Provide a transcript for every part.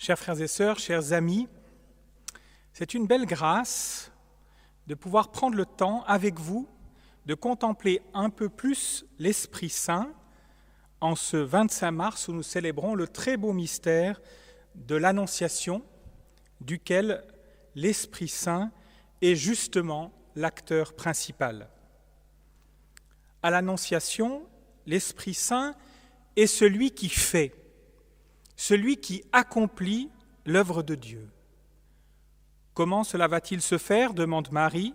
Chers frères et sœurs, chers amis, c'est une belle grâce de pouvoir prendre le temps avec vous de contempler un peu plus l'Esprit Saint en ce 25 mars où nous célébrons le très beau mystère de l'Annonciation, duquel l'Esprit Saint est justement l'acteur principal. À l'Annonciation, l'Esprit Saint est celui qui fait, celui qui accomplit l'œuvre de Dieu. Comment cela va-t-il se faire? demande Marie.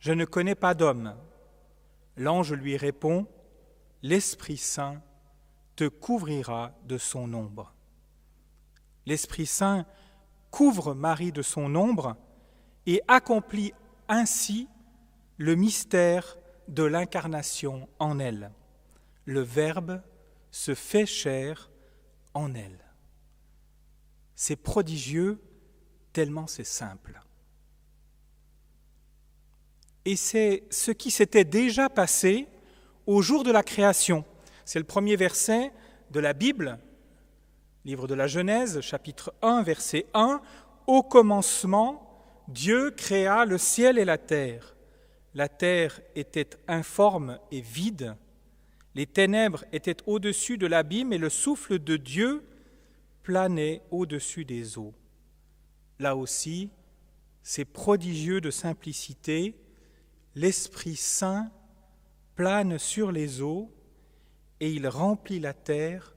Je ne connais pas d'homme. L'ange lui répond, L'Esprit Saint te couvrira de son ombre. L'Esprit Saint couvre Marie de son ombre et accomplit ainsi le mystère de l'incarnation en elle. Le Verbe se fait chair en elle. C'est prodigieux tellement c'est simple. Et c'est ce qui s'était déjà passé au jour de la création. C'est le premier verset de la Bible, livre de la Genèse, chapitre 1, verset 1. Au commencement, Dieu créa le ciel et la terre. La terre était informe et vide. Les ténèbres étaient au-dessus de l'abîme et le souffle de Dieu planait au-dessus des eaux. Là aussi, c'est prodigieux de simplicité. L'Esprit Saint plane sur les eaux et il remplit la terre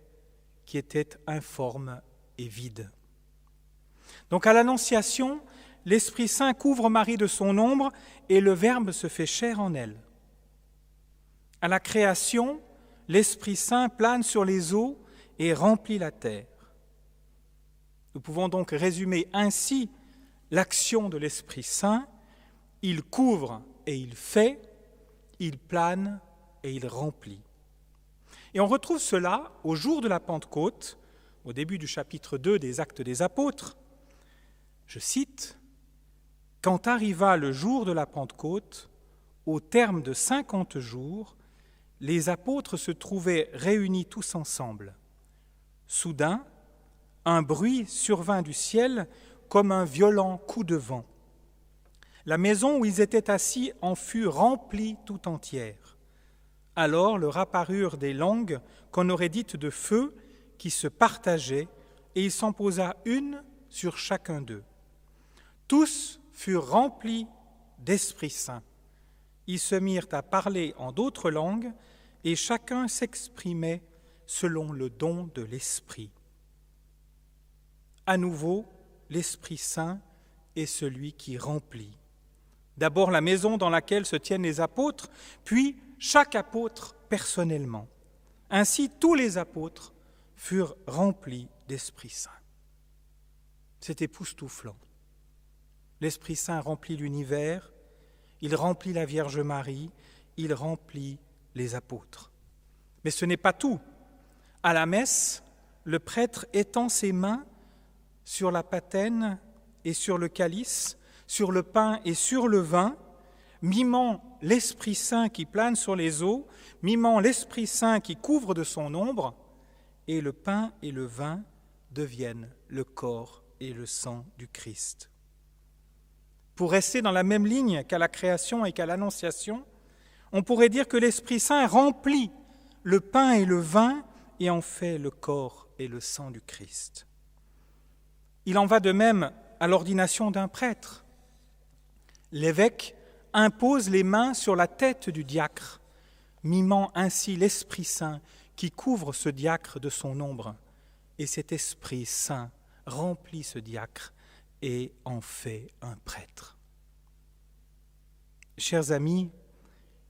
qui était informe et vide. Donc à l'Annonciation, l'Esprit Saint couvre Marie de son ombre et le Verbe se fait chair en elle. À la création, l'Esprit Saint plane sur les eaux et remplit la terre. Nous pouvons donc résumer ainsi l'action de l'Esprit Saint. Il couvre et il fait, il plane et il remplit. Et on retrouve cela au jour de la Pentecôte, au début du chapitre 2 des Actes des Apôtres. Je cite, Quand arriva le jour de la Pentecôte, au terme de cinquante jours, les apôtres se trouvaient réunis tous ensemble. Soudain, un bruit survint du ciel comme un violent coup de vent. La maison où ils étaient assis en fut remplie tout entière. Alors leur apparurent des langues qu'on aurait dites de feu qui se partageaient, et il s'en posa une sur chacun d'eux. Tous furent remplis d'Esprit Saint. Ils se mirent à parler en d'autres langues, et chacun s'exprimait selon le don de l'Esprit. À nouveau, l'Esprit Saint est celui qui remplit. D'abord la maison dans laquelle se tiennent les apôtres, puis chaque apôtre personnellement. Ainsi tous les apôtres furent remplis d'Esprit Saint. C'est époustouflant. L'Esprit Saint remplit l'univers, il remplit la Vierge Marie, il remplit les apôtres. Mais ce n'est pas tout. À la messe, le prêtre étend ses mains sur la patène et sur le calice, sur le pain et sur le vin, mimant l'Esprit Saint qui plane sur les eaux, mimant l'Esprit Saint qui couvre de son ombre, et le pain et le vin deviennent le corps et le sang du Christ. Pour rester dans la même ligne qu'à la création et qu'à l'annonciation, on pourrait dire que l'Esprit Saint remplit le pain et le vin et en fait le corps et le sang du Christ. Il en va de même à l'ordination d'un prêtre. L'évêque impose les mains sur la tête du diacre, mimant ainsi l'Esprit Saint qui couvre ce diacre de son ombre. Et cet Esprit Saint remplit ce diacre et en fait un prêtre. Chers amis,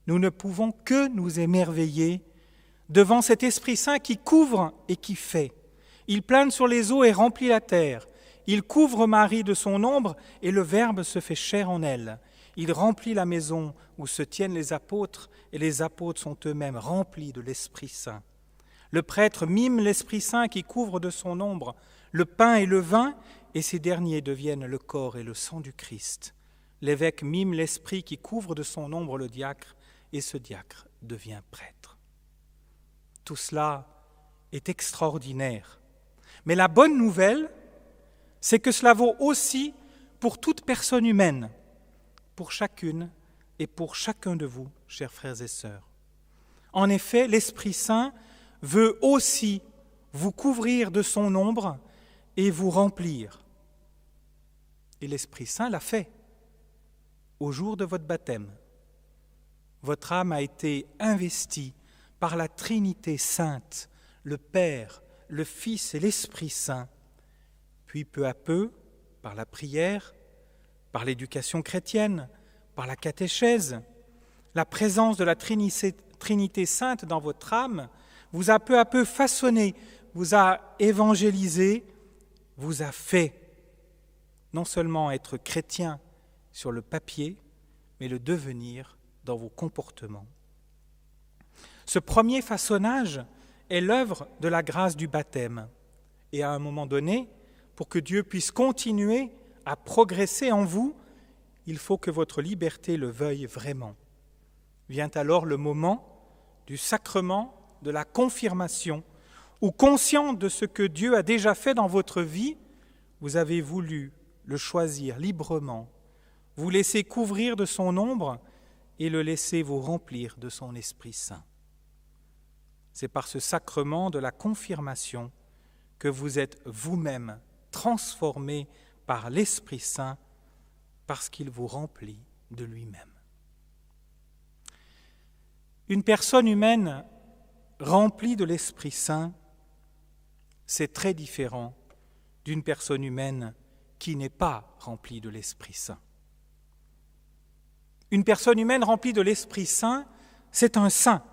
nous ne pouvons que nous émerveiller devant cet Esprit Saint qui couvre et qui fait. Il plane sur les eaux et remplit la terre. Il couvre Marie de son ombre et le Verbe se fait chair en elle. Il remplit la maison où se tiennent les apôtres et les apôtres sont eux-mêmes remplis de l'Esprit Saint. Le prêtre mime l'Esprit Saint qui couvre de son ombre le pain et le vin et ces derniers deviennent le corps et le sang du Christ. L'évêque mime l'Esprit qui couvre de son ombre le diacre et ce diacre devient prêtre. Tout cela est extraordinaire. Mais la bonne nouvelle, c'est que cela vaut aussi pour toute personne humaine, pour chacune et pour chacun de vous, chers frères et sœurs. En effet, l'Esprit Saint veut aussi vous couvrir de son ombre et vous remplir. Et l'Esprit Saint l'a fait au jour de votre baptême. Votre âme a été investie par la Trinité sainte, le Père, le Fils et l'Esprit Saint. Puis peu à peu, par la prière, par l'éducation chrétienne, par la catéchèse, la présence de la Trinité, sainte dans votre âme vous a peu à peu façonné, vous a évangélisé, vous a fait non seulement être chrétien sur le papier, mais le devenir dans vos comportements. Ce premier façonnage est l'œuvre de la grâce du baptême. Et à un moment donné, pour que Dieu puisse continuer à progresser en vous, il faut que votre liberté le veuille vraiment. Vient alors le moment du sacrement de la confirmation, où conscient de ce que Dieu a déjà fait dans votre vie, vous avez voulu le choisir librement, vous laisser couvrir de son ombre et le laisser vous remplir de son Esprit Saint. C'est par ce sacrement de la confirmation que vous êtes vous-même transformé par l'Esprit Saint parce qu'il vous remplit de lui-même. Une personne humaine remplie de l'Esprit Saint, c'est très différent d'une personne humaine qui n'est pas remplie de l'Esprit Saint. Une personne humaine remplie de l'Esprit Saint, c'est un saint,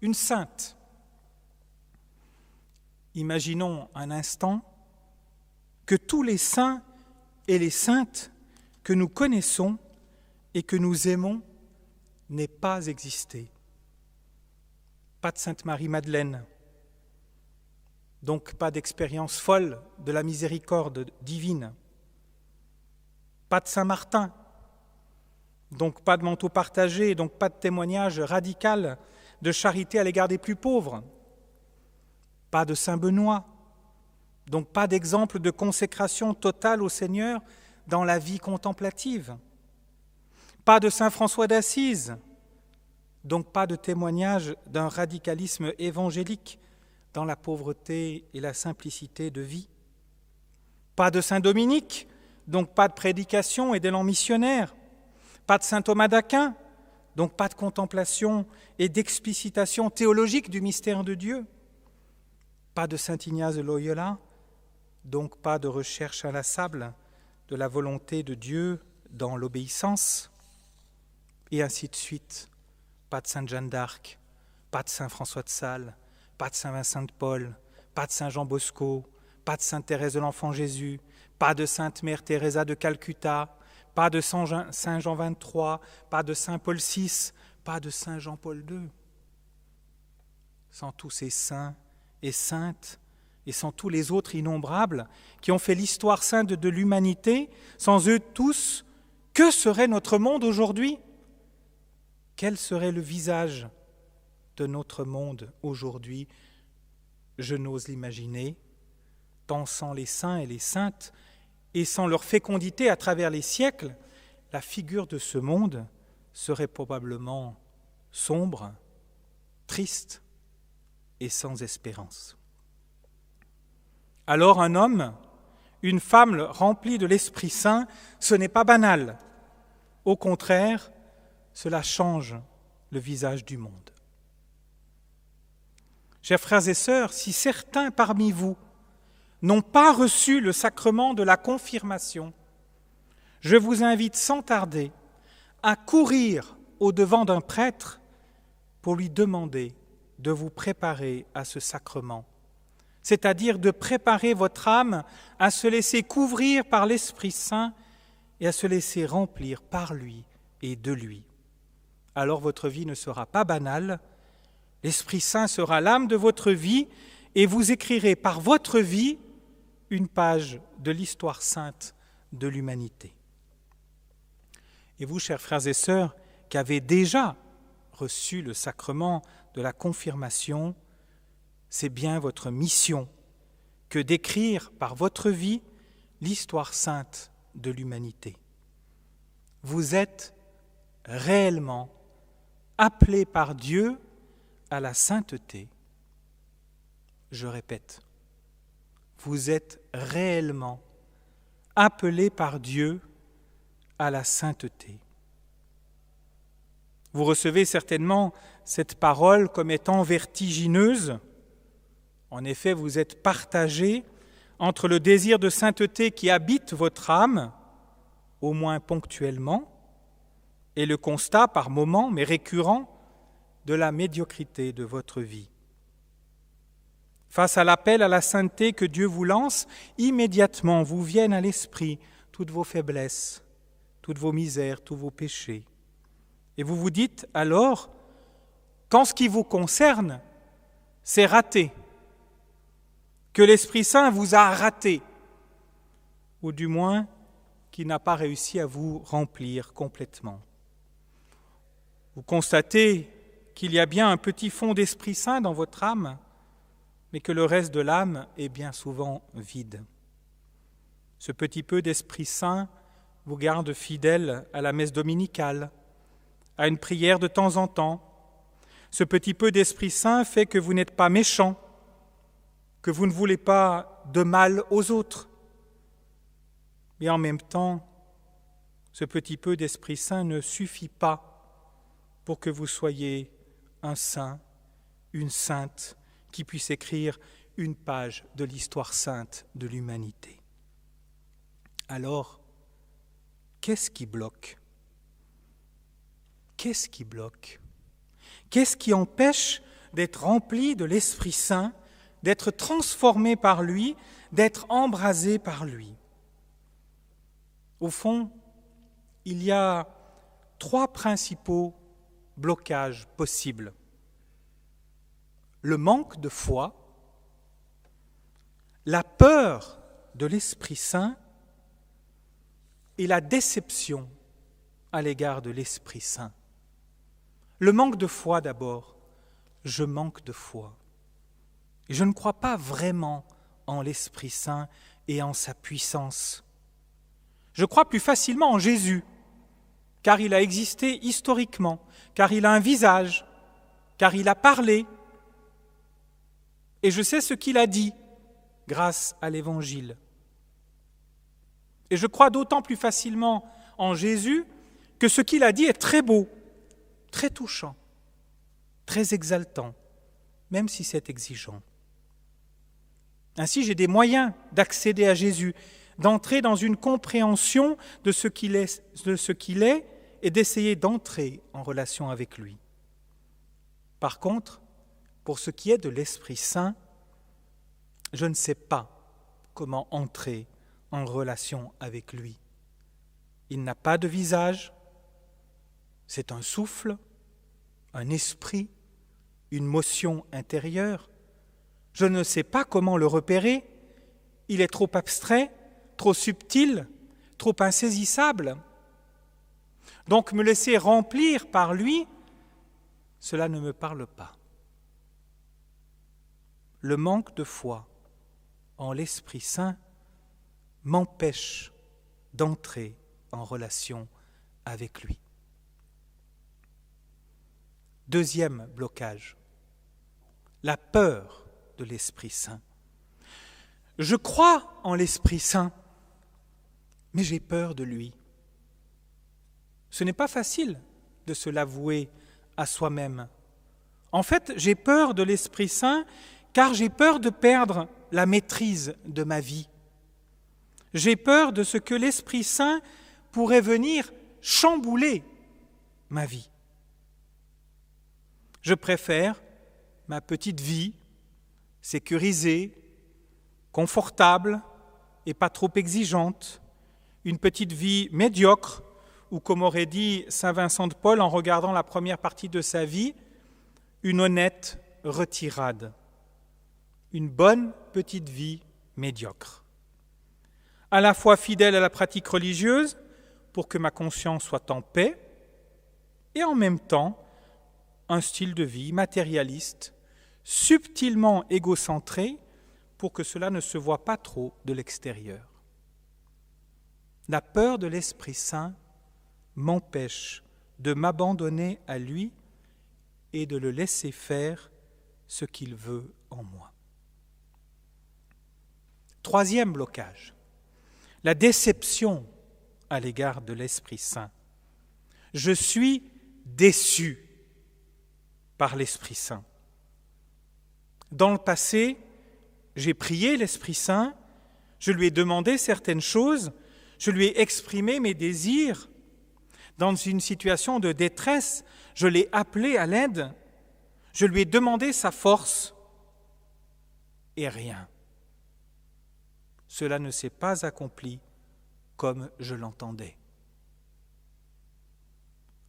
une sainte. Imaginons un instant que tous les saints et les saintes que nous connaissons et que nous aimons n'aient pas existé. Pas de Sainte Marie-Madeleine, donc pas d'expérience folle de la miséricorde divine. Pas de Saint Martin, donc pas de manteau partagé, donc pas de témoignage radical de charité à l'égard des plus pauvres. Pas de Saint Benoît, donc pas d'exemple de consécration totale au Seigneur dans la vie contemplative. Pas de Saint François d'Assise, donc pas de témoignage d'un radicalisme évangélique dans la pauvreté et la simplicité de vie. Pas de Saint Dominique, donc pas de prédication et d'élan missionnaire. Pas de Saint Thomas d'Aquin, donc pas de contemplation et d'explicitation théologique du mystère de Dieu. Pas de Saint Ignace de Loyola, donc pas de recherche inlassable de la volonté de Dieu dans l'obéissance, et ainsi de suite. Pas de Sainte Jeanne d'Arc, pas de Saint François de Sales, pas de Saint Vincent de Paul, pas de Saint Jean Bosco, pas de Sainte Thérèse de l'Enfant Jésus, pas de Sainte Mère Teresa de Calcutta, pas de Saint Jean, Saint Jean 23, pas de Saint Paul VI, pas de Saint Jean-Paul II. Sans tous ces saints et saintes et sans tous les autres innombrables qui ont fait l'histoire sainte de l'humanité, sans eux tous, que serait notre monde aujourd'hui? Quel serait le visage de notre monde aujourd'hui? Je n'ose l'imaginer, tant sans les saints et les saintes, et sans leur fécondité à travers les siècles, la figure de ce monde serait probablement sombre, triste et sans espérance. Alors un homme, une femme remplie de l'Esprit Saint, ce n'est pas banal. Au contraire, cela change le visage du monde. Chers frères et sœurs, si certains parmi vous n'ont pas reçu le sacrement de la confirmation, je vous invite sans tarder à courir au devant d'un prêtre pour lui demander de vous préparer à ce sacrement c'est-à-dire de préparer votre âme à se laisser couvrir par l'Esprit Saint et à se laisser remplir par lui et de lui. Alors votre vie ne sera pas banale, l'Esprit Saint sera l'âme de votre vie et vous écrirez par votre vie une page de l'histoire sainte de l'humanité. Et vous, chers frères et sœurs, qui avez déjà reçu le sacrement de la confirmation, c'est bien votre mission que d'écrire par votre vie l'histoire sainte de l'humanité. Vous êtes réellement appelés par Dieu à la sainteté. Je répète, vous êtes réellement appelés par Dieu à la sainteté. Vous recevez certainement cette parole comme étant vertigineuse. En effet, vous êtes partagés entre le désir de sainteté qui habite votre âme, au moins ponctuellement, et le constat par moments, mais récurrent, de la médiocrité de votre vie. Face à l'appel à la sainteté que Dieu vous lance, immédiatement vous viennent à l'esprit toutes vos faiblesses, toutes vos misères, tous vos péchés. Et vous vous dites alors qu'en ce qui vous concerne, c'est raté, que l'Esprit Saint vous a raté, ou du moins qu'il n'a pas réussi à vous remplir complètement. Vous constatez qu'il y a bien un petit fond d'Esprit Saint dans votre âme, mais que le reste de l'âme est bien souvent vide. Ce petit peu d'Esprit Saint vous garde fidèle à la messe dominicale, à une prière de temps en temps. Ce petit peu d'Esprit Saint fait que vous n'êtes pas méchant, que vous ne voulez pas de mal aux autres. Mais en même temps, ce petit peu d'Esprit Saint ne suffit pas pour que vous soyez un saint, une sainte, qui puisse écrire une page de l'histoire sainte de l'humanité. Alors, qu'est-ce qui bloque? Qu'est-ce qui bloque? Qu'est-ce qui empêche d'être rempli de l'Esprit Saint, d'être transformé par lui, d'être embrasé par lui? Au fond, il y a trois principaux blocages possibles. Le manque de foi, la peur de l'Esprit Saint et la déception à l'égard de l'Esprit Saint. Le manque de foi d'abord. Je manque de foi. Je ne crois pas vraiment en l'Esprit Saint et en sa puissance. Je crois plus facilement en Jésus, car il a existé historiquement, car il a un visage, car il a parlé. Et je sais ce qu'il a dit grâce à l'Évangile. Et je crois d'autant plus facilement en Jésus que ce qu'il a dit est très beau, très touchant, très exaltant, même si c'est exigeant. Ainsi, j'ai des moyens d'accéder à Jésus, d'entrer dans une compréhension de ce qu'il est, de ce qu'il est et d'essayer d'entrer en relation avec lui. Par contre, pour ce qui est de l'Esprit Saint, je ne sais pas comment entrer en relation avec lui. Il n'a pas de visage, c'est un souffle, un esprit, une motion intérieure. Je ne sais pas comment le repérer. Il est trop abstrait, trop subtil, trop insaisissable. Donc me laisser remplir par lui, cela ne me parle pas. Le manque de foi en l'Esprit Saint m'empêche d'entrer en relation avec lui. Deuxième blocage, la peur de l'Esprit Saint. Je crois en l'Esprit Saint, mais j'ai peur de lui. Ce n'est pas facile de se l'avouer à soi-même. En fait, j'ai peur de l'Esprit Saint car j'ai peur de perdre la maîtrise de ma vie. J'ai peur de ce que l'Esprit Saint pourrait venir chambouler ma vie. Je préfère ma petite vie sécurisée, confortable et pas trop exigeante, une petite vie médiocre, ou comme aurait dit Saint Vincent de Paul en regardant la première partie de sa vie, une honnête retirade, une bonne petite vie médiocre. À la fois fidèle à la pratique religieuse, pour que ma conscience soit en paix, et en même temps un style de vie matérialiste, subtilement égocentré, pour que cela ne se voit pas trop de l'extérieur. La peur de l'Esprit Saint m'empêche de m'abandonner à lui et de le laisser faire ce qu'il veut en moi. Troisième blocage, la déception à l'égard de l'Esprit Saint. Je suis déçu par l'Esprit Saint. Dans le passé, j'ai prié l'Esprit Saint, je lui ai demandé certaines choses, je lui ai exprimé mes désirs. Dans une situation de détresse, je l'ai appelé à l'aide, je lui ai demandé sa force, et rien cela ne s'est pas accompli comme je l'entendais.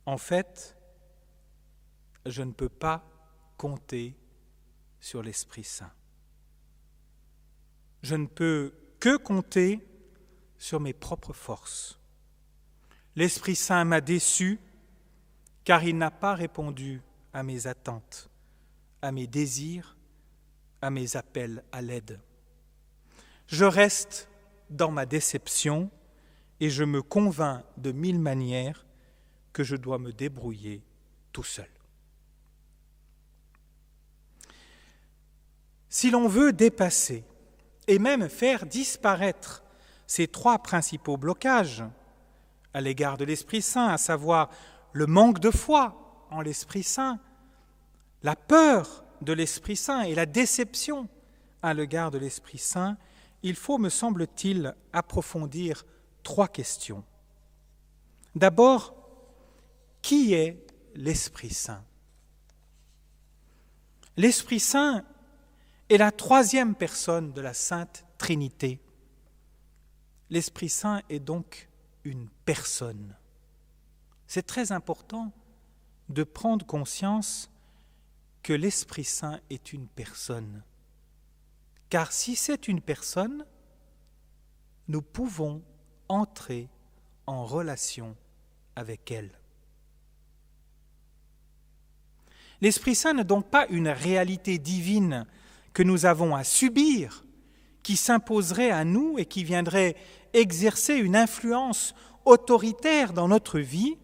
En fait, je ne peux pas compter sur l'Esprit Saint. Je ne peux que compter sur mes propres forces. L'Esprit Saint m'a déçu car il n'a pas répondu à mes attentes, à mes désirs, à mes appels à l'aide je reste dans ma déception et je me convainc de mille manières que je dois me débrouiller tout seul. Si l'on veut dépasser et même faire disparaître ces trois principaux blocages à l'égard de l'Esprit Saint, à savoir le manque de foi en l'Esprit Saint, la peur de l'Esprit Saint et la déception à l'égard de l'Esprit Saint, il faut, me semble-t-il, approfondir trois questions. D'abord, qui est l'Esprit Saint? L'Esprit Saint est la troisième personne de la Sainte Trinité. L'Esprit Saint est donc une personne. C'est très important de prendre conscience que l'Esprit Saint est une personne. Car si c'est une personne, nous pouvons entrer en relation avec elle. L'Esprit Saint n'est donc pas une réalité divine que nous avons à subir, qui s'imposerait à nous et qui viendrait exercer une influence autoritaire dans notre vie,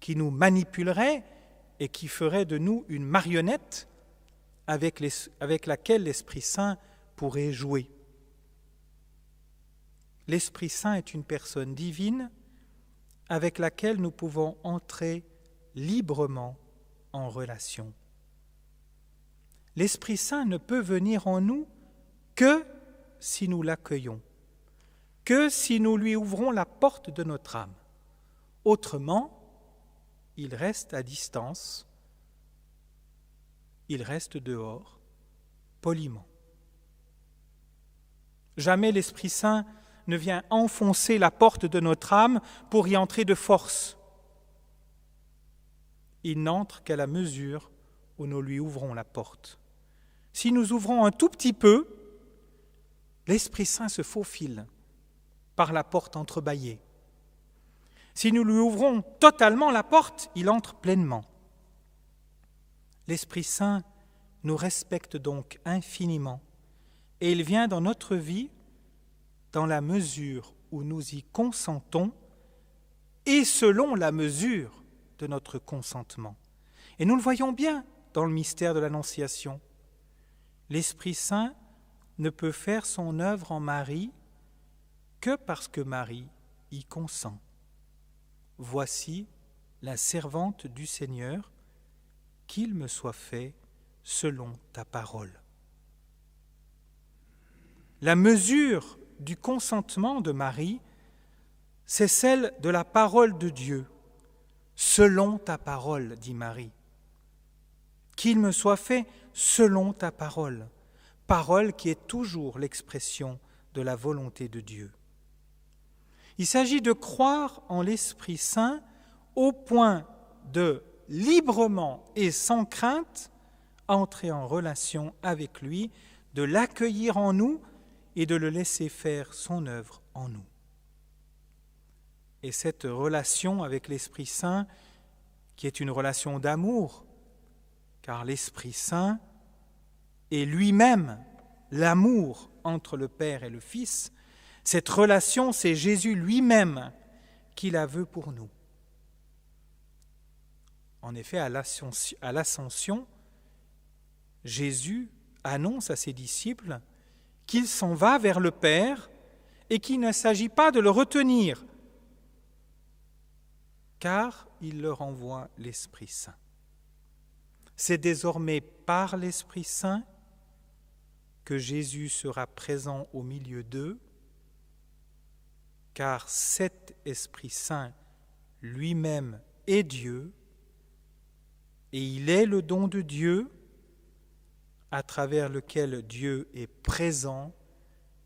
qui nous manipulerait et qui ferait de nous une marionnette avec, laquelle l'Esprit Saint pourrait jouer. L'Esprit Saint est une personne divine avec laquelle nous pouvons entrer librement en relation. L'Esprit Saint ne peut venir en nous que si nous l'accueillons, que si nous lui ouvrons la porte de notre âme. Autrement, il reste à distance, il reste dehors, poliment. Jamais l'Esprit Saint ne vient enfoncer la porte de notre âme pour y entrer de force. Il n'entre qu'à la mesure où nous lui ouvrons la porte. Si nous ouvrons un tout petit peu, l'Esprit Saint se faufile par la porte entrebâillée. Si nous lui ouvrons totalement la porte, il entre pleinement. L'Esprit Saint nous respecte donc infiniment et il vient dans notre vie dans la mesure où nous y consentons et selon la mesure de notre consentement. Et nous le voyons bien dans le mystère de l'Annonciation. L'Esprit Saint ne peut faire son œuvre en Marie que parce que Marie y consent. Voici la servante du Seigneur, qu'il me soit fait selon ta parole. La mesure du consentement de Marie, c'est celle de la parole de Dieu. Selon ta parole, dit Marie. Qu'il me soit fait selon ta parole, parole qui est toujours l'expression de la volonté de Dieu. Il s'agit de croire en l'Esprit Saint au point de librement et sans crainte entrer en relation avec lui, de l'accueillir en nous et de le laisser faire son œuvre en nous. Et cette relation avec l'Esprit Saint, qui est une relation d'amour, car l'Esprit Saint est lui-même l'amour entre le Père et le Fils, Cette relation, c'est Jésus lui-même qui la veut pour nous. En effet, à l'ascension, Jésus annonce à ses disciples qu'il s'en va vers le Père et qu'il ne s'agit pas de le retenir, car il leur envoie l'Esprit Saint. C'est désormais par l'Esprit Saint que Jésus sera présent au milieu d'eux, car cet Esprit Saint lui-même est Dieu, et il est le don de Dieu à travers lequel Dieu est présent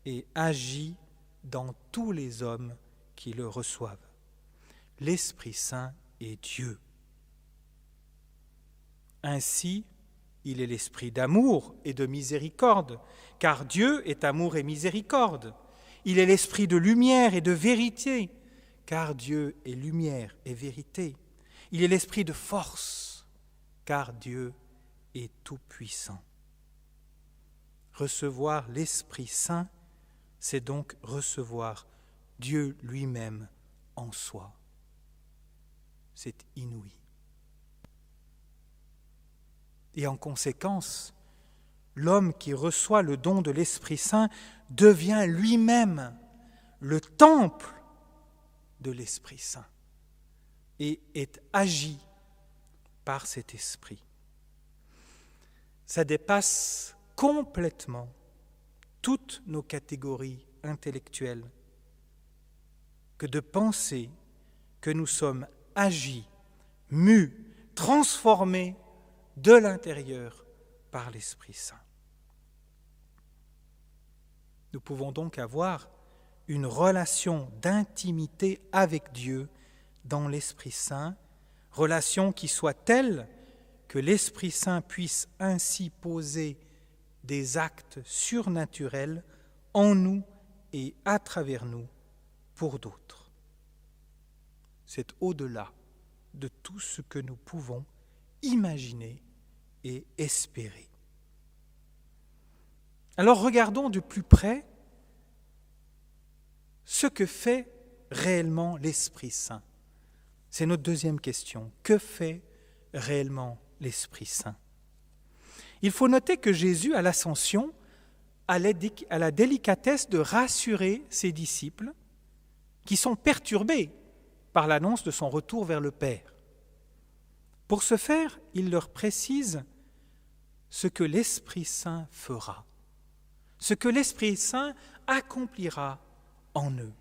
et agit dans tous les hommes qui le reçoivent. L'Esprit Saint est Dieu. Ainsi, il est l'esprit d'amour et de miséricorde, car Dieu est amour et miséricorde. Il est l'esprit de lumière et de vérité, car Dieu est lumière et vérité. Il est l'esprit de force, car Dieu est tout-puissant. Recevoir l'Esprit Saint, c'est donc recevoir Dieu lui-même en soi. C'est inouï. Et en conséquence, l'homme qui reçoit le don de l'Esprit Saint devient lui-même le temple de l'Esprit Saint et est agi par cet Esprit. Ça dépasse complètement toutes nos catégories intellectuelles que de penser que nous sommes agis, mus, transformés de l'intérieur par l'Esprit Saint. Nous pouvons donc avoir une relation d'intimité avec Dieu dans l'Esprit Saint, relation qui soit telle que l'Esprit Saint puisse ainsi poser des actes surnaturels en nous et à travers nous pour d'autres. C'est au-delà de tout ce que nous pouvons imaginer et espérer. Alors regardons de plus près ce que fait réellement l'Esprit Saint. C'est notre deuxième question. Que fait réellement l'Esprit Saint? Il faut noter que Jésus, à l'ascension, a la délicatesse de rassurer ses disciples qui sont perturbés par l'annonce de son retour vers le Père. Pour ce faire, il leur précise ce que l'Esprit Saint fera, ce que l'Esprit Saint accomplira en eux.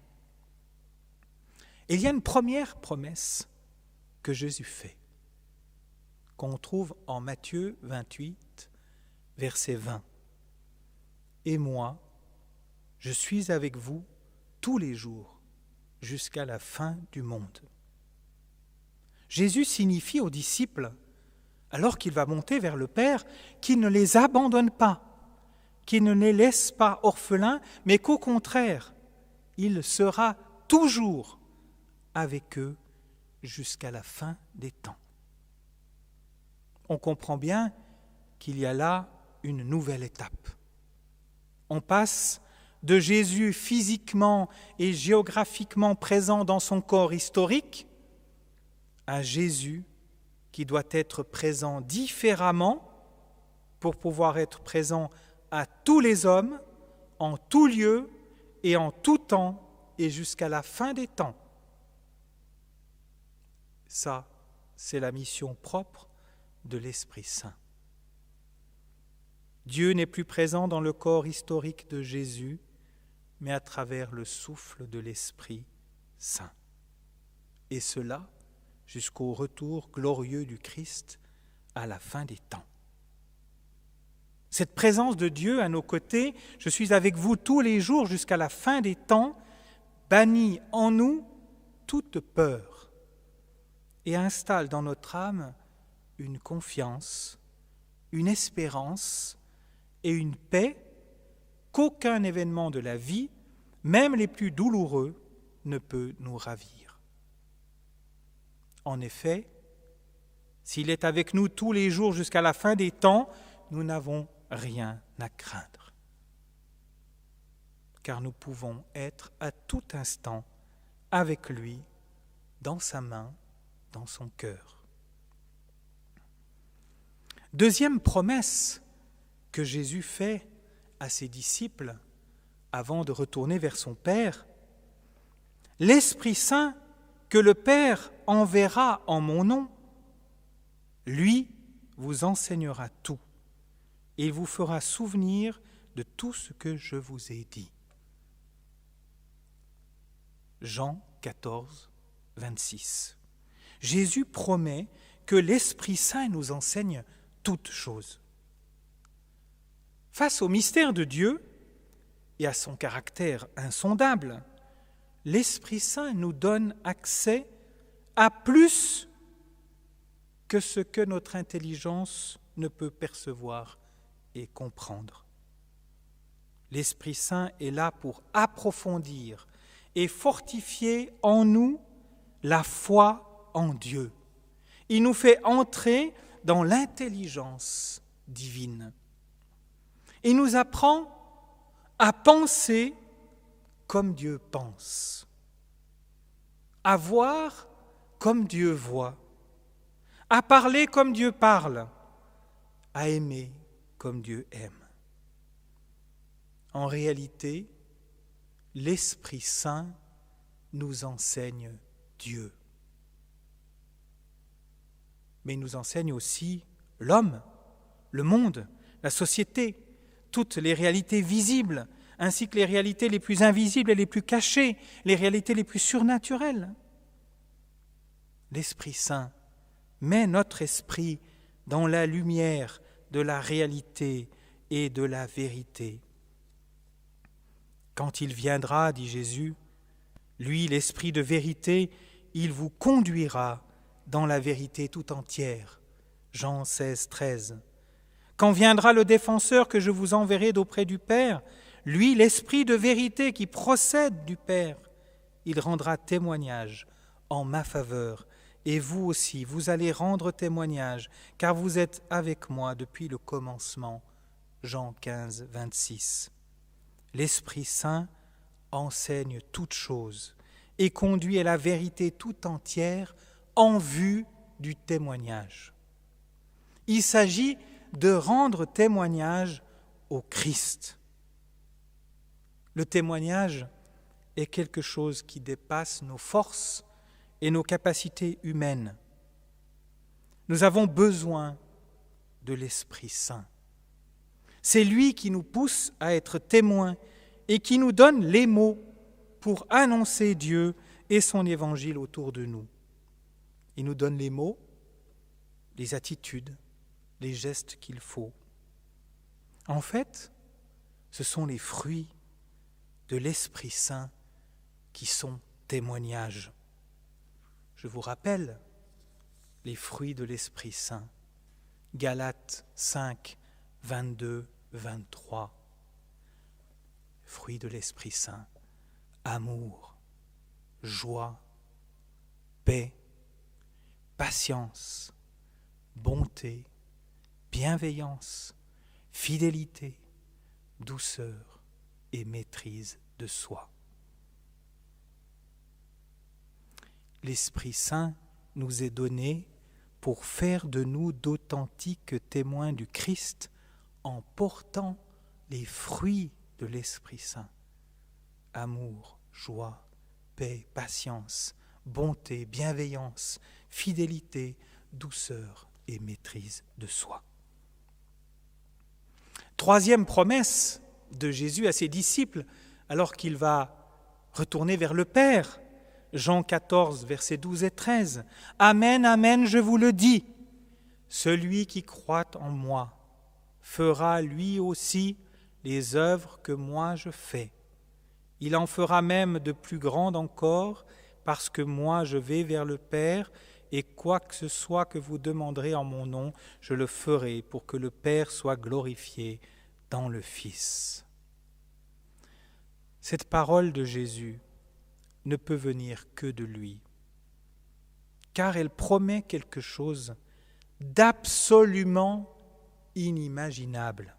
il y a une première promesse que Jésus fait, qu'on trouve en Matthieu 28, verset 20. Et moi, je suis avec vous tous les jours jusqu'à la fin du monde. Jésus signifie aux disciples, alors qu'il va monter vers le Père, qu'il ne les abandonne pas, qu'il ne les laisse pas orphelins, mais qu'au contraire, il sera toujours avec eux jusqu'à la fin des temps. On comprend bien qu'il y a là une nouvelle étape. On passe de Jésus physiquement et géographiquement présent dans son corps historique à Jésus qui doit être présent différemment pour pouvoir être présent à tous les hommes, en tout lieu et en tout temps et jusqu'à la fin des temps. Ça, c'est la mission propre de l'Esprit Saint. Dieu n'est plus présent dans le corps historique de Jésus, mais à travers le souffle de l'Esprit Saint. Et cela jusqu'au retour glorieux du Christ à la fin des temps. Cette présence de Dieu à nos côtés, je suis avec vous tous les jours jusqu'à la fin des temps, bannit en nous toute peur et installe dans notre âme une confiance, une espérance et une paix qu'aucun événement de la vie, même les plus douloureux, ne peut nous ravir. En effet, s'il est avec nous tous les jours jusqu'à la fin des temps, nous n'avons rien à craindre. car nous pouvons être à tout instant avec lui, dans sa main, dans son cœur. Deuxième promesse que Jésus fait à ses disciples avant de retourner vers son Père, l'Esprit Saint que le Père enverra en mon nom, lui vous enseignera tout et il vous fera souvenir de tout ce que je vous ai dit. Jean 14, 26. Jésus promet que l'Esprit Saint nous enseigne toutes choses. Face au mystère de Dieu et à son caractère insondable, l'Esprit Saint nous donne accès à plus que ce que notre intelligence ne peut percevoir et comprendre. L'Esprit Saint est là pour approfondir et fortifier en nous la foi en Dieu. Il nous fait entrer dans l'intelligence divine. Il nous apprend à penser comme Dieu pense, à voir comme Dieu voit, à parler comme Dieu parle, à aimer comme Dieu aime. En réalité, l'Esprit Saint nous enseigne Dieu. Mais il nous enseigne aussi l'homme, le monde, la société, toutes les réalités visibles, ainsi que les réalités les plus invisibles et les plus cachées, les réalités les plus surnaturelles. L'Esprit Saint met notre esprit dans la lumière de la réalité et de la vérité. Quand il viendra, dit Jésus, lui, l'Esprit de vérité, il vous conduira dans la vérité tout entière. Jean 16, 13. Quand viendra le défenseur que je vous enverrai d'auprès du Père, lui, l'Esprit de vérité qui procède du Père, il rendra témoignage en ma faveur. Et vous aussi, vous allez rendre témoignage, car vous êtes avec moi depuis le commencement. Jean 15, 26. L'Esprit Saint enseigne toutes choses et conduit à la vérité tout entière en vue du témoignage. Il s'agit de rendre témoignage au Christ. Le témoignage est quelque chose qui dépasse nos forces et nos capacités humaines. Nous avons besoin de l'Esprit Saint. C'est lui qui nous pousse à être témoins et qui nous donne les mots pour annoncer Dieu et son évangile autour de nous. Il nous donne les mots, les attitudes, les gestes qu'il faut. En fait, ce sont les fruits de l'Esprit Saint qui sont témoignages. Je vous rappelle les fruits de l'Esprit Saint. Galates 5, 22, 23. Fruits de l'Esprit Saint. Amour, joie, paix, patience, bonté, bienveillance, fidélité, douceur et maîtrise de soi. l'Esprit Saint nous est donné pour faire de nous d'authentiques témoins du Christ en portant les fruits de l'Esprit Saint. Amour, joie, paix, patience, bonté, bienveillance, fidélité, douceur et maîtrise de soi. Troisième promesse de Jésus à ses disciples, alors qu'il va retourner vers le Père, Jean 14, versets 12 et 13. Amen, Amen, je vous le dis. Celui qui croit en moi fera lui aussi les œuvres que moi je fais. Il en fera même de plus grandes encore, parce que moi je vais vers le Père, et quoi que ce soit que vous demanderez en mon nom, je le ferai pour que le Père soit glorifié dans le Fils. Cette parole de Jésus ne peut venir que de lui, car elle promet quelque chose d'absolument inimaginable,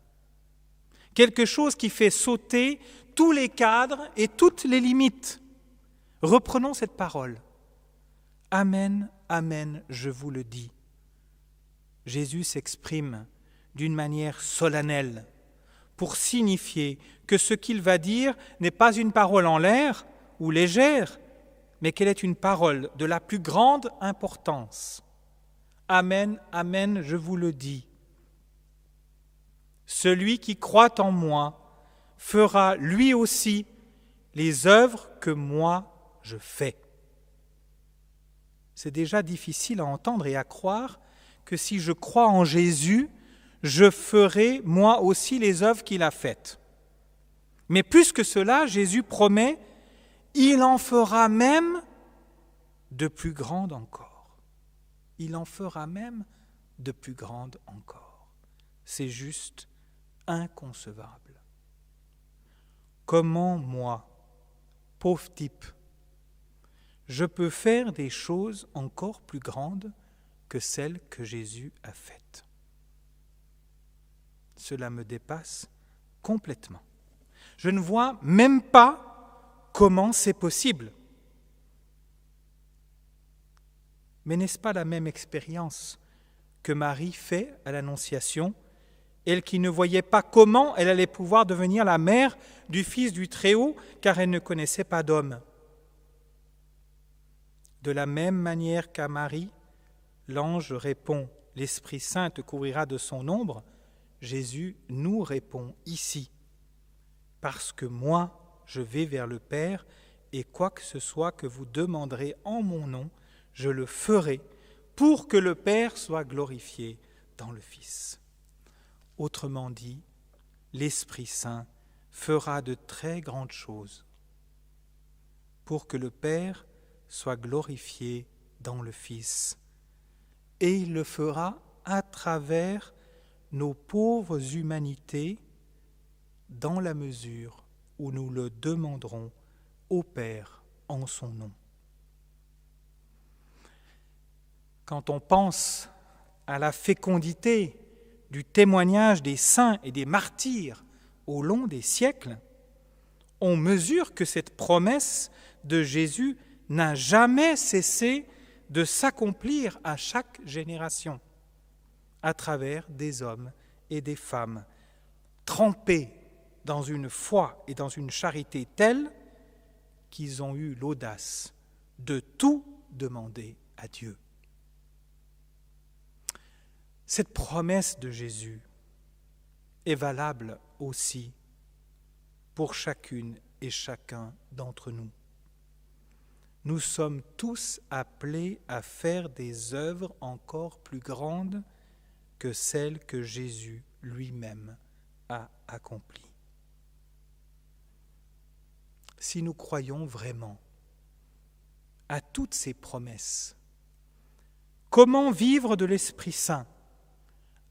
quelque chose qui fait sauter tous les cadres et toutes les limites. Reprenons cette parole. Amen, Amen, je vous le dis. Jésus s'exprime d'une manière solennelle pour signifier que ce qu'il va dire n'est pas une parole en l'air ou légère, mais qu'elle est une parole de la plus grande importance. Amen, Amen, je vous le dis. Celui qui croit en moi fera lui aussi les œuvres que moi je fais. C'est déjà difficile à entendre et à croire que si je crois en Jésus, je ferai moi aussi les œuvres qu'il a faites. Mais plus que cela, Jésus promet, il en fera même de plus grandes encore. Il en fera même de plus grandes encore. C'est juste inconcevable. Comment moi, pauvre type, je peux faire des choses encore plus grandes que celles que Jésus a faites Cela me dépasse complètement. Je ne vois même pas comment c'est possible. Mais n'est-ce pas la même expérience que Marie fait à l'Annonciation? Elle qui ne voyait pas comment elle allait pouvoir devenir la mère du Fils du Très-Haut, car elle ne connaissait pas d'homme. De la même manière qu'à Marie, l'ange répond L'Esprit Saint te couvrira de son ombre, Jésus nous répond ici Parce que moi, je vais vers le Père, et quoi que ce soit que vous demanderez en mon nom, je le ferai, pour que le Père soit glorifié dans le Fils. Autrement dit, l'Esprit Saint fera de très grandes choses pour que le Père soit glorifié dans le Fils. Et il le fera à travers nos pauvres humanités dans la mesure où nous le demanderons au Père en son nom. Quand on pense à la fécondité du témoignage des saints et des martyrs au long des siècles, on mesure que cette promesse de Jésus n'a jamais cessé de s'accomplir à chaque génération à travers des hommes et des femmes trempés dans une foi et dans une charité telle qu'ils ont eu l'audace de tout demander à Dieu. Cette promesse de Jésus est valable aussi pour chacune et chacun d'entre nous. Nous sommes tous appelés à faire des œuvres encore plus grandes que celles que Jésus lui-même a accomplies. Si nous croyons vraiment à toutes ces promesses, comment vivre de l'Esprit Saint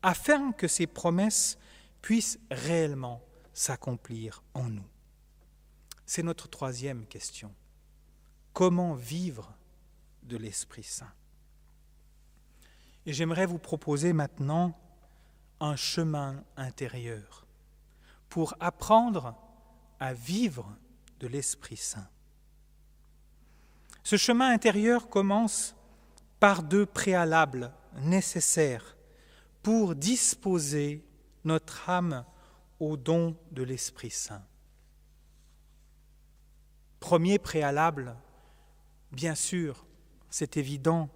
afin que ces promesses puissent réellement s'accomplir en nous? C'est notre troisième question. Comment vivre de l'Esprit Saint Et j'aimerais vous proposer maintenant un chemin intérieur pour apprendre à vivre de l'Esprit Saint. Ce chemin intérieur commence par deux préalables nécessaires pour disposer notre âme au don de l'Esprit Saint. Premier préalable, bien sûr, c'est évident,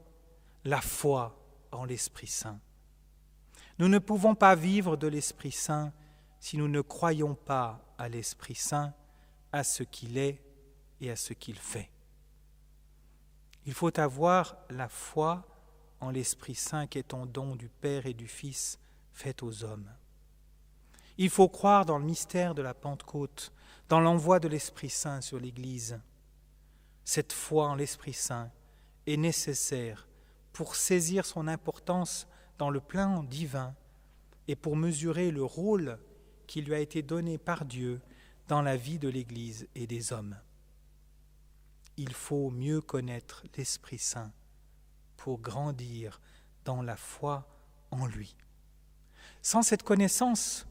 la foi en l'Esprit Saint. Nous ne pouvons pas vivre de l'Esprit Saint si nous ne croyons pas à l'Esprit Saint, à ce qu'il est et à ce qu'il fait. Il faut avoir la foi en l'Esprit Saint qui est en don du Père et du Fils fait aux hommes. Il faut croire dans le mystère de la Pentecôte, dans l'envoi de l'Esprit Saint sur l'Église. Cette foi en l'Esprit Saint est nécessaire pour saisir son importance dans le plan divin et pour mesurer le rôle qui lui a été donné par Dieu dans la vie de l'Église et des hommes. Il faut mieux connaître l'Esprit Saint pour grandir dans la foi en lui. Sans cette connaissance,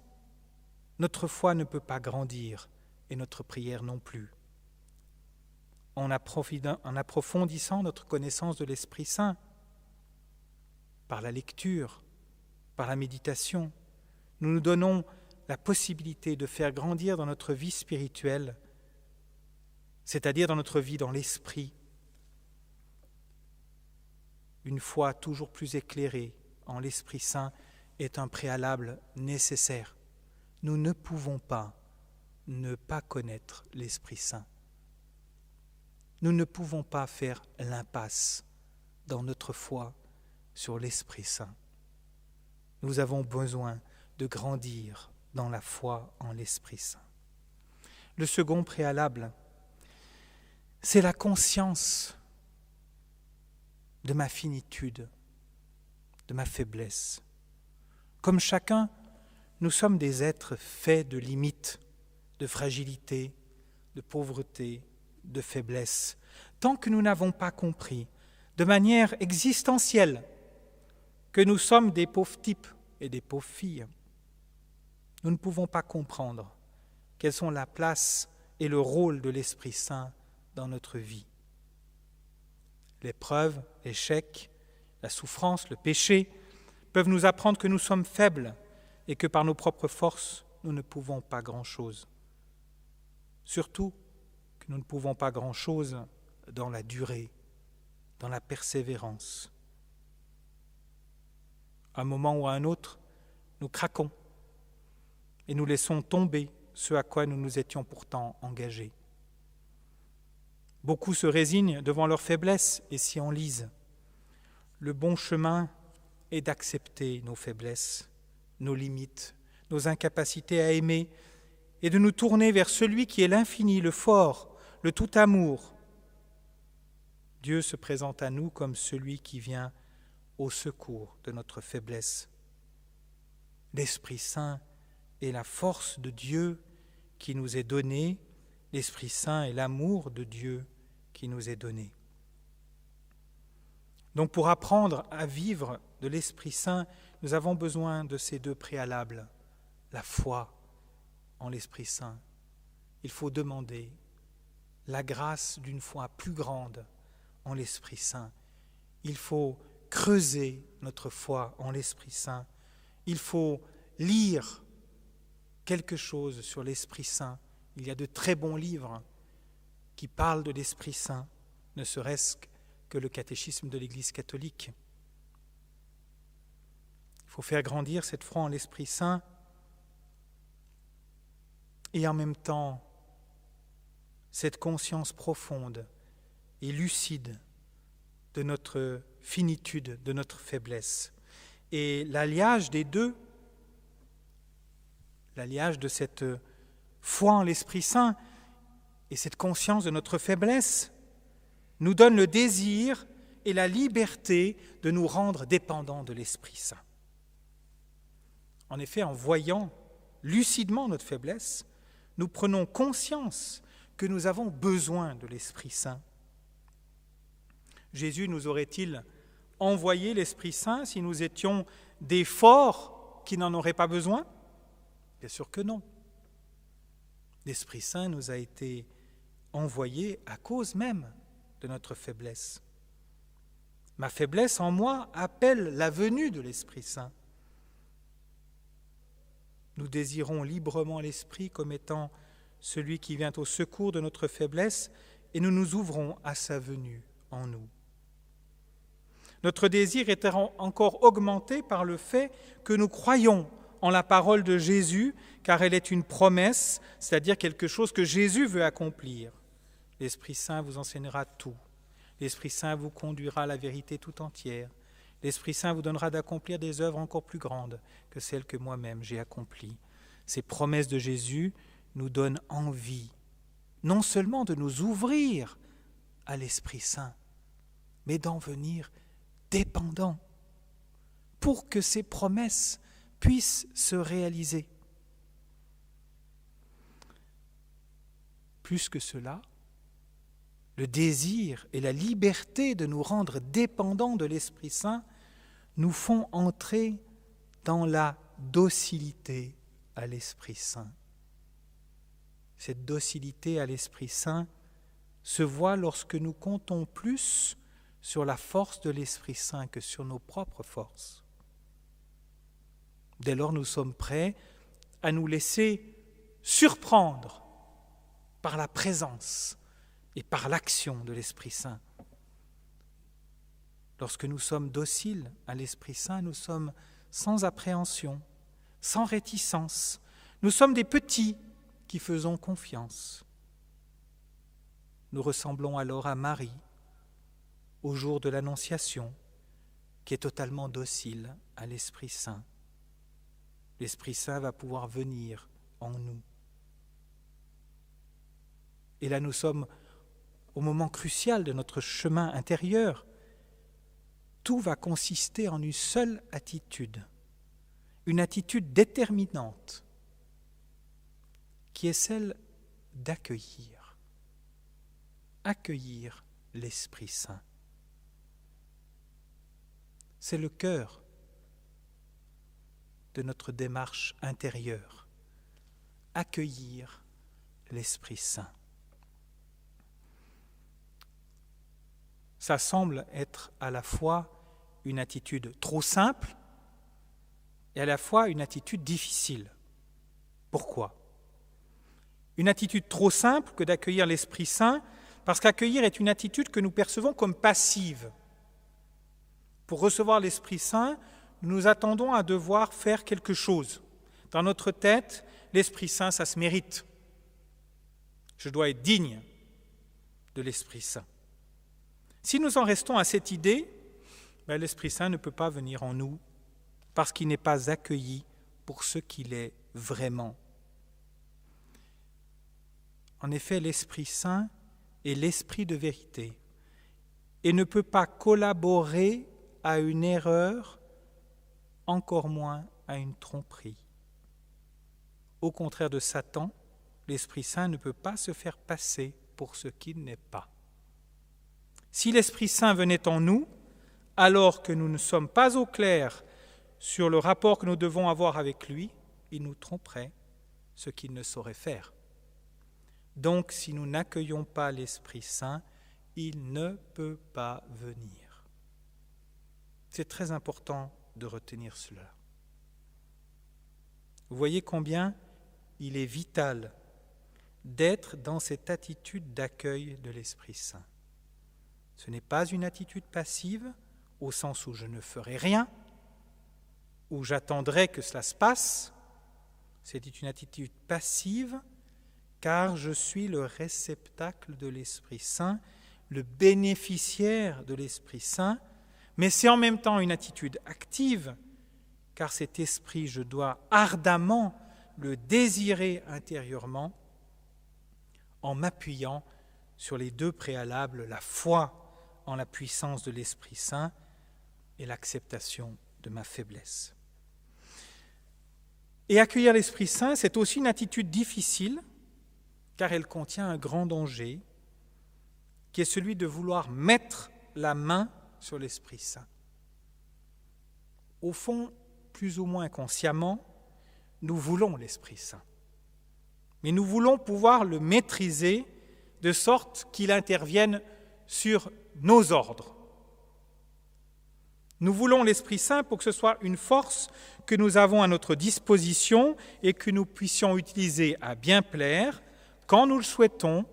notre foi ne peut pas grandir et notre prière non plus. En approfondissant notre connaissance de l'Esprit Saint, par la lecture, par la méditation, nous nous donnons la possibilité de faire grandir dans notre vie spirituelle, c'est-à-dire dans notre vie dans l'esprit, une foi toujours plus éclairée en l'Esprit Saint est un préalable nécessaire. Nous ne pouvons pas ne pas connaître l'Esprit Saint. Nous ne pouvons pas faire l'impasse dans notre foi sur l'Esprit Saint. Nous avons besoin de grandir dans la foi en l'Esprit Saint. Le second préalable, c'est la conscience de ma finitude, de ma faiblesse. Comme chacun, nous sommes des êtres faits de limites, de fragilité, de pauvreté, de faiblesse. Tant que nous n'avons pas compris, de manière existentielle, que nous sommes des pauvres types et des pauvres filles, nous ne pouvons pas comprendre quelles sont la place et le rôle de l'Esprit Saint dans notre vie. L'épreuve, l'échec, la souffrance, le péché peuvent nous apprendre que nous sommes faibles et que par nos propres forces, nous ne pouvons pas grand-chose. Surtout nous ne pouvons pas grand-chose dans la durée, dans la persévérance. À un moment ou à un autre, nous craquons et nous laissons tomber ce à quoi nous nous étions pourtant engagés. Beaucoup se résignent devant leur faiblesse et s'y enlisent. Le bon chemin est d'accepter nos faiblesses, nos limites, nos incapacités à aimer, et de nous tourner vers celui qui est l'infini, le fort, le tout amour. Dieu se présente à nous comme celui qui vient au secours de notre faiblesse. L'Esprit Saint est la force de Dieu qui nous est donnée, l'Esprit Saint est l'amour de Dieu qui nous est donné. Donc pour apprendre à vivre de l'Esprit Saint, nous avons besoin de ces deux préalables, la foi en l'Esprit Saint. Il faut demander la grâce d'une foi plus grande en l'Esprit Saint. Il faut creuser notre foi en l'Esprit Saint. Il faut lire quelque chose sur l'Esprit Saint. Il y a de très bons livres qui parlent de l'Esprit Saint, ne serait-ce que le catéchisme de l'Église catholique. Il faut faire grandir cette foi en l'Esprit Saint et en même temps cette conscience profonde et lucide de notre finitude, de notre faiblesse. Et l'alliage des deux l'alliage de cette foi en l'Esprit Saint et cette conscience de notre faiblesse nous donne le désir et la liberté de nous rendre dépendants de l'Esprit Saint. En effet, en voyant lucidement notre faiblesse, nous prenons conscience que nous avons besoin de l'Esprit Saint. Jésus nous aurait-il envoyé l'Esprit Saint si nous étions des forts qui n'en auraient pas besoin? Bien sûr que non. L'Esprit Saint nous a été envoyé à cause même de notre faiblesse. Ma faiblesse en moi appelle la venue de l'Esprit Saint. Nous désirons librement l'Esprit comme étant celui qui vient au secours de notre faiblesse et nous nous ouvrons à sa venue en nous. Notre désir est encore augmenté par le fait que nous croyons en la parole de Jésus, car elle est une promesse, c'est-à-dire quelque chose que Jésus veut accomplir. L'Esprit Saint vous enseignera tout. L'Esprit Saint vous conduira à la vérité tout entière. L'Esprit Saint vous donnera d'accomplir des œuvres encore plus grandes que celles que moi-même j'ai accomplies. Ces promesses de Jésus nous donnent envie, non seulement de nous ouvrir à l'Esprit Saint, mais d'en venir dépendants, pour que ces promesses puisse se réaliser. Plus que cela, le désir et la liberté de nous rendre dépendants de l'Esprit Saint nous font entrer dans la docilité à l'Esprit Saint. Cette docilité à l'Esprit Saint se voit lorsque nous comptons plus sur la force de l'Esprit Saint que sur nos propres forces. Dès lors, nous sommes prêts à nous laisser surprendre par la présence et par l'action de l'Esprit Saint. Lorsque nous sommes dociles à l'Esprit Saint, nous sommes sans appréhension, sans réticence. Nous sommes des petits qui faisons confiance. Nous ressemblons alors à Marie au jour de l'Annonciation, qui est totalement docile à l'Esprit Saint. L'Esprit Saint va pouvoir venir en nous. Et là, nous sommes au moment crucial de notre chemin intérieur. Tout va consister en une seule attitude, une attitude déterminante, qui est celle d'accueillir, accueillir l'Esprit Saint. C'est le cœur de notre démarche intérieure, accueillir l'Esprit Saint. Ça semble être à la fois une attitude trop simple et à la fois une attitude difficile. Pourquoi? Une attitude trop simple que d'accueillir l'Esprit Saint, parce qu'accueillir est une attitude que nous percevons comme passive. Pour recevoir l'Esprit Saint, nous attendons à devoir faire quelque chose. Dans notre tête, l'Esprit Saint, ça se mérite. Je dois être digne de l'Esprit Saint. Si nous en restons à cette idée, ben, l'Esprit Saint ne peut pas venir en nous parce qu'il n'est pas accueilli pour ce qu'il est vraiment. En effet, l'Esprit Saint est l'Esprit de vérité et ne peut pas collaborer à une erreur encore moins à une tromperie. Au contraire de Satan, l'Esprit Saint ne peut pas se faire passer pour ce qu'il n'est pas. Si l'Esprit Saint venait en nous, alors que nous ne sommes pas au clair sur le rapport que nous devons avoir avec lui, il nous tromperait, ce qu'il ne saurait faire. Donc si nous n'accueillons pas l'Esprit Saint, il ne peut pas venir. C'est très important de retenir cela. Vous voyez combien il est vital d'être dans cette attitude d'accueil de l'Esprit Saint. Ce n'est pas une attitude passive au sens où je ne ferai rien, où j'attendrai que cela se passe. C'est une attitude passive car je suis le réceptacle de l'Esprit Saint, le bénéficiaire de l'Esprit Saint mais c'est en même temps une attitude active, car cet esprit, je dois ardemment le désirer intérieurement en m'appuyant sur les deux préalables, la foi en la puissance de l'Esprit Saint et l'acceptation de ma faiblesse. Et accueillir l'Esprit Saint, c'est aussi une attitude difficile, car elle contient un grand danger, qui est celui de vouloir mettre la main sur l'Esprit Saint. Au fond, plus ou moins inconsciemment, nous voulons l'Esprit Saint. Mais nous voulons pouvoir le maîtriser de sorte qu'il intervienne sur nos ordres. Nous voulons l'Esprit Saint pour que ce soit une force que nous avons à notre disposition et que nous puissions utiliser à bien plaire quand nous le souhaitons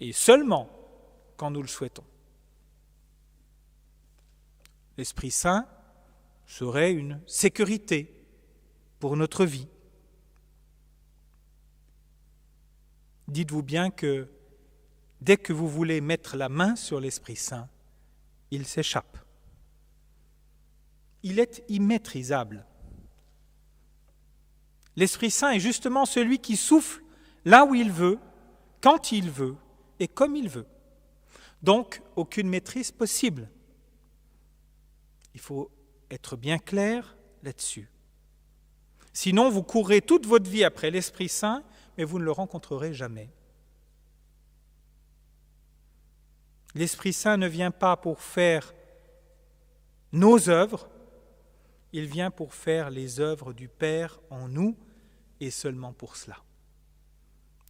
et seulement quand nous le souhaitons l'Esprit Saint serait une sécurité pour notre vie. Dites-vous bien que dès que vous voulez mettre la main sur l'Esprit Saint, il s'échappe. Il est immaîtrisable. L'Esprit Saint est justement celui qui souffle là où il veut, quand il veut et comme il veut. Donc, aucune maîtrise possible. Il faut être bien clair là-dessus. Sinon, vous courrez toute votre vie après l'Esprit Saint, mais vous ne le rencontrerez jamais. L'Esprit Saint ne vient pas pour faire nos œuvres, il vient pour faire les œuvres du Père en nous et seulement pour cela.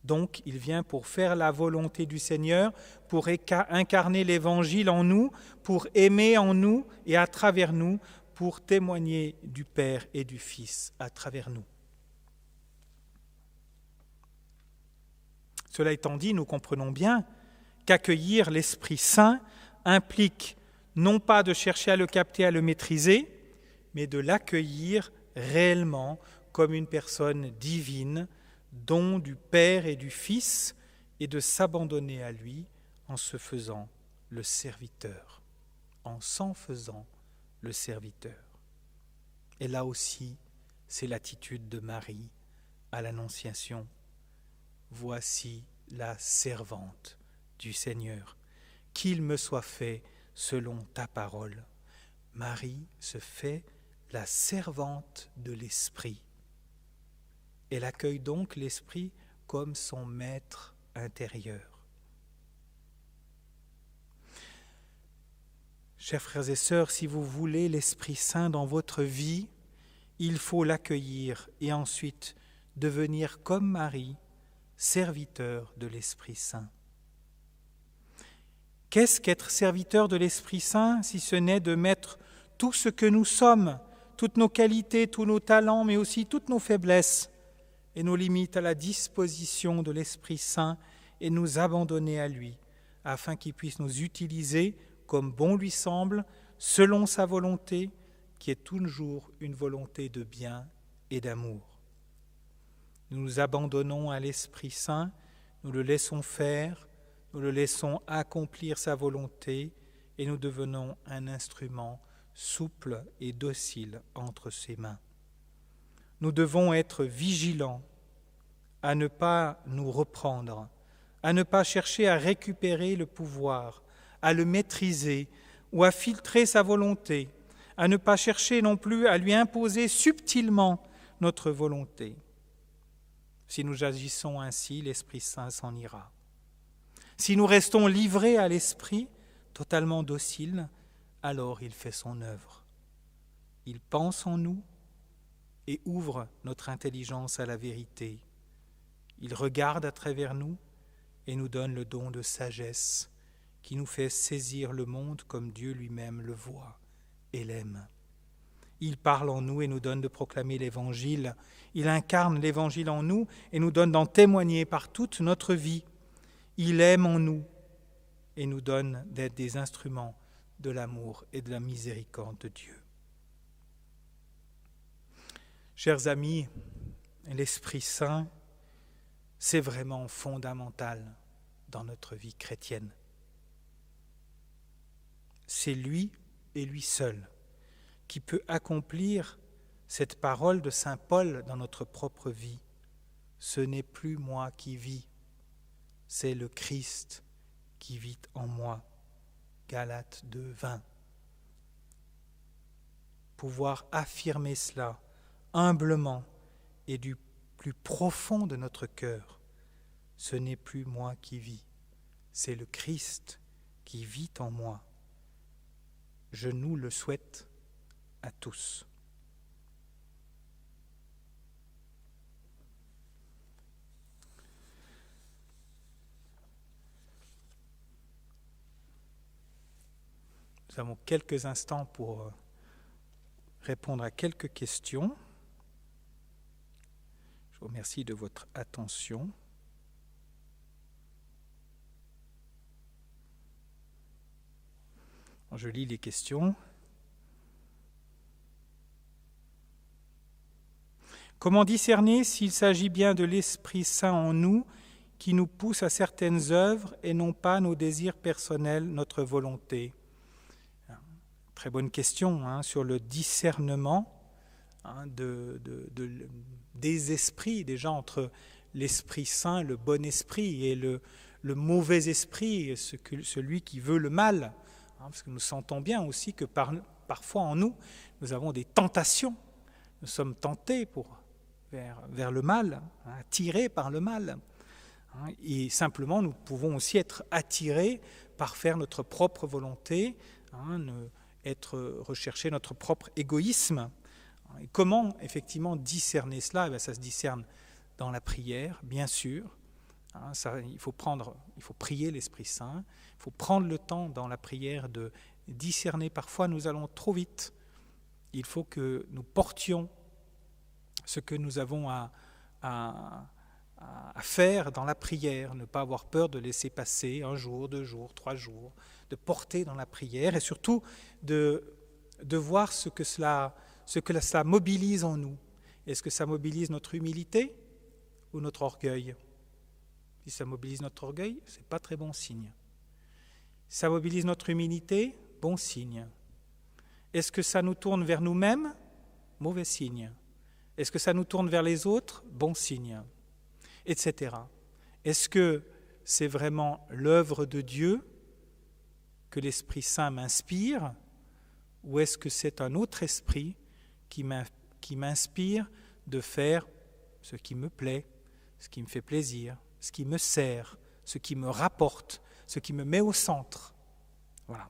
Donc il vient pour faire la volonté du Seigneur, pour incarner l'Évangile en nous, pour aimer en nous et à travers nous, pour témoigner du Père et du Fils à travers nous. Cela étant dit, nous comprenons bien qu'accueillir l'Esprit Saint implique non pas de chercher à le capter, à le maîtriser, mais de l'accueillir réellement comme une personne divine, don du Père et du Fils, et de s'abandonner à lui en se faisant le serviteur, en s'en faisant le serviteur. Et là aussi, c'est l'attitude de Marie à l'Annonciation. Voici la servante du Seigneur, qu'il me soit fait selon ta parole. Marie se fait la servante de l'Esprit. Elle accueille donc l'Esprit comme son maître intérieur. Chers frères et sœurs, si vous voulez l'Esprit Saint dans votre vie, il faut l'accueillir et ensuite devenir comme Marie, serviteur de l'Esprit Saint. Qu'est-ce qu'être serviteur de l'Esprit Saint si ce n'est de mettre tout ce que nous sommes, toutes nos qualités, tous nos talents, mais aussi toutes nos faiblesses et nos limites à la disposition de l'Esprit Saint et nous abandonner à lui, afin qu'il puisse nous utiliser comme bon lui semble, selon sa volonté, qui est toujours une volonté de bien et d'amour. Nous nous abandonnons à l'Esprit Saint, nous le laissons faire, nous le laissons accomplir sa volonté et nous devenons un instrument souple et docile entre ses mains. Nous devons être vigilants à ne pas nous reprendre, à ne pas chercher à récupérer le pouvoir, à le maîtriser ou à filtrer sa volonté, à ne pas chercher non plus à lui imposer subtilement notre volonté. Si nous agissons ainsi, l'Esprit Saint s'en ira. Si nous restons livrés à l'Esprit, totalement dociles, alors il fait son œuvre. Il pense en nous et ouvre notre intelligence à la vérité. Il regarde à travers nous et nous donne le don de sagesse qui nous fait saisir le monde comme Dieu lui-même le voit et l'aime. Il parle en nous et nous donne de proclamer l'Évangile. Il incarne l'Évangile en nous et nous donne d'en témoigner par toute notre vie. Il aime en nous et nous donne d'être des instruments de l'amour et de la miséricorde de Dieu. Chers amis, l'Esprit Saint, c'est vraiment fondamental dans notre vie chrétienne. C'est lui et lui seul qui peut accomplir cette parole de Saint Paul dans notre propre vie. Ce n'est plus moi qui vis, c'est le Christ qui vit en moi. Galates 2, 20. Pouvoir affirmer cela humblement et du plus profond de notre cœur. Ce n'est plus moi qui vis, c'est le Christ qui vit en moi. Je nous le souhaite à tous. Nous avons quelques instants pour euh, répondre à quelques questions. Je vous remercie de votre attention. Je lis les questions. Comment discerner s'il s'agit bien de l'Esprit Saint en nous qui nous pousse à certaines œuvres et non pas nos désirs personnels, notre volonté? Très bonne question hein, sur le discernement hein, de, des esprits, déjà entre l'Esprit Saint, le bon esprit, et le, mauvais esprit, celui qui veut le mal. Hein, parce que nous sentons bien aussi que parfois en nous, nous avons des tentations. Nous sommes tentés pour, vers, vers le mal, attirés par le mal. Et simplement, nous pouvons aussi être attirés par faire notre propre volonté, être rechercher notre propre égoïsme. Comment effectivement discerner cela? Eh Ça se discerne dans la prière, bien sûr. Hein, ça, il, faut prendre, il faut prier l'Esprit Saint, il faut prendre le temps dans la prière de discerner. Parfois, nous allons trop vite. Il faut que nous portions ce que nous avons à, faire dans la prière, ne pas avoir peur de laisser passer un jour, deux jours, trois jours, de porter dans la prière et surtout de voir ce que, cela, ce que cela mobilise en nous. Est-ce que ça mobilise notre humilité ou notre orgueil? Si ça mobilise notre orgueil, ce n'est pas très bon signe. Si ça mobilise notre humilité, bon signe. Est-ce que ça nous tourne vers nous-mêmes? Mauvais signe. Est-ce que ça nous tourne vers les autres? Bon signe. Etc. Est-ce que c'est vraiment l'œuvre de Dieu que l'Esprit Saint m'inspire? Ou est-ce que c'est un autre esprit qui m'inspire de faire ce qui me plaît, ce qui me fait plaisir, ce qui me sert, ce qui me rapporte, ce qui me met au centre. Voilà.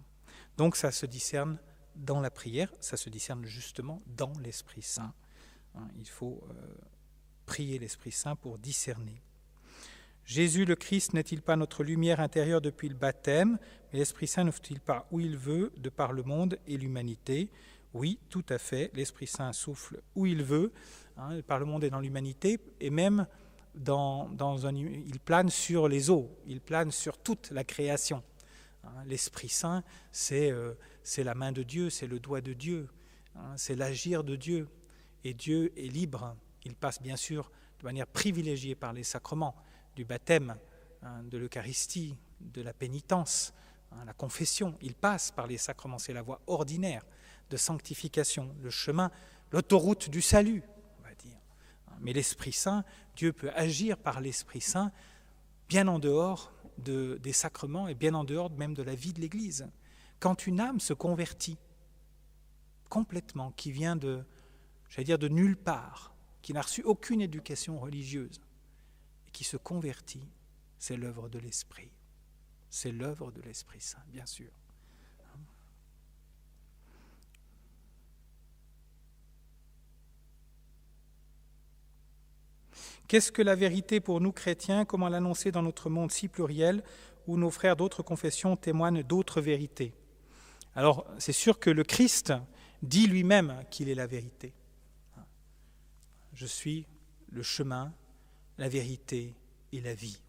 Donc ça se discerne dans la prière, ça se discerne justement dans l'Esprit Saint. Hein, il faut euh, prier l'Esprit Saint pour discerner. Jésus le Christ n'est-il pas notre lumière intérieure depuis le baptême? Mais l'Esprit Saint ne fait-il pas où il veut de par le monde et l'humanité? Oui, tout à fait. L'Esprit Saint souffle où il veut, hein, par le monde et dans l'humanité, et même dans, un, il plane sur les eaux, il plane sur toute la création. Hein, L'Esprit Saint, euh, c'est la main de Dieu, c'est le doigt de Dieu, hein, c'est l'agir de Dieu. Et Dieu est libre. Il passe bien sûr de manière privilégiée par les sacrements du baptême, de l'Eucharistie, de la pénitence, la confession. Il passe par les sacrements, c'est la voie ordinaire de sanctification, le chemin, l'autoroute du salut, on va dire. Mais l'Esprit Saint, Dieu peut agir par l'Esprit Saint bien en dehors de, des sacrements et bien en dehors même de la vie de l'Église. Quand une âme se convertit complètement, qui vient de, j'allais dire, de nulle part, qui n'a reçu aucune éducation religieuse, qui se convertit, c'est l'œuvre de l'Esprit. C'est l'œuvre de l'Esprit Saint, bien sûr. Qu'est-ce que la vérité pour nous chrétiens? Comment l'annoncer dans notre monde si pluriel où nos frères d'autres confessions témoignent d'autres vérités? Alors, c'est sûr que le Christ dit lui-même qu'il est la vérité. Je suis le chemin, la vérité et la vie.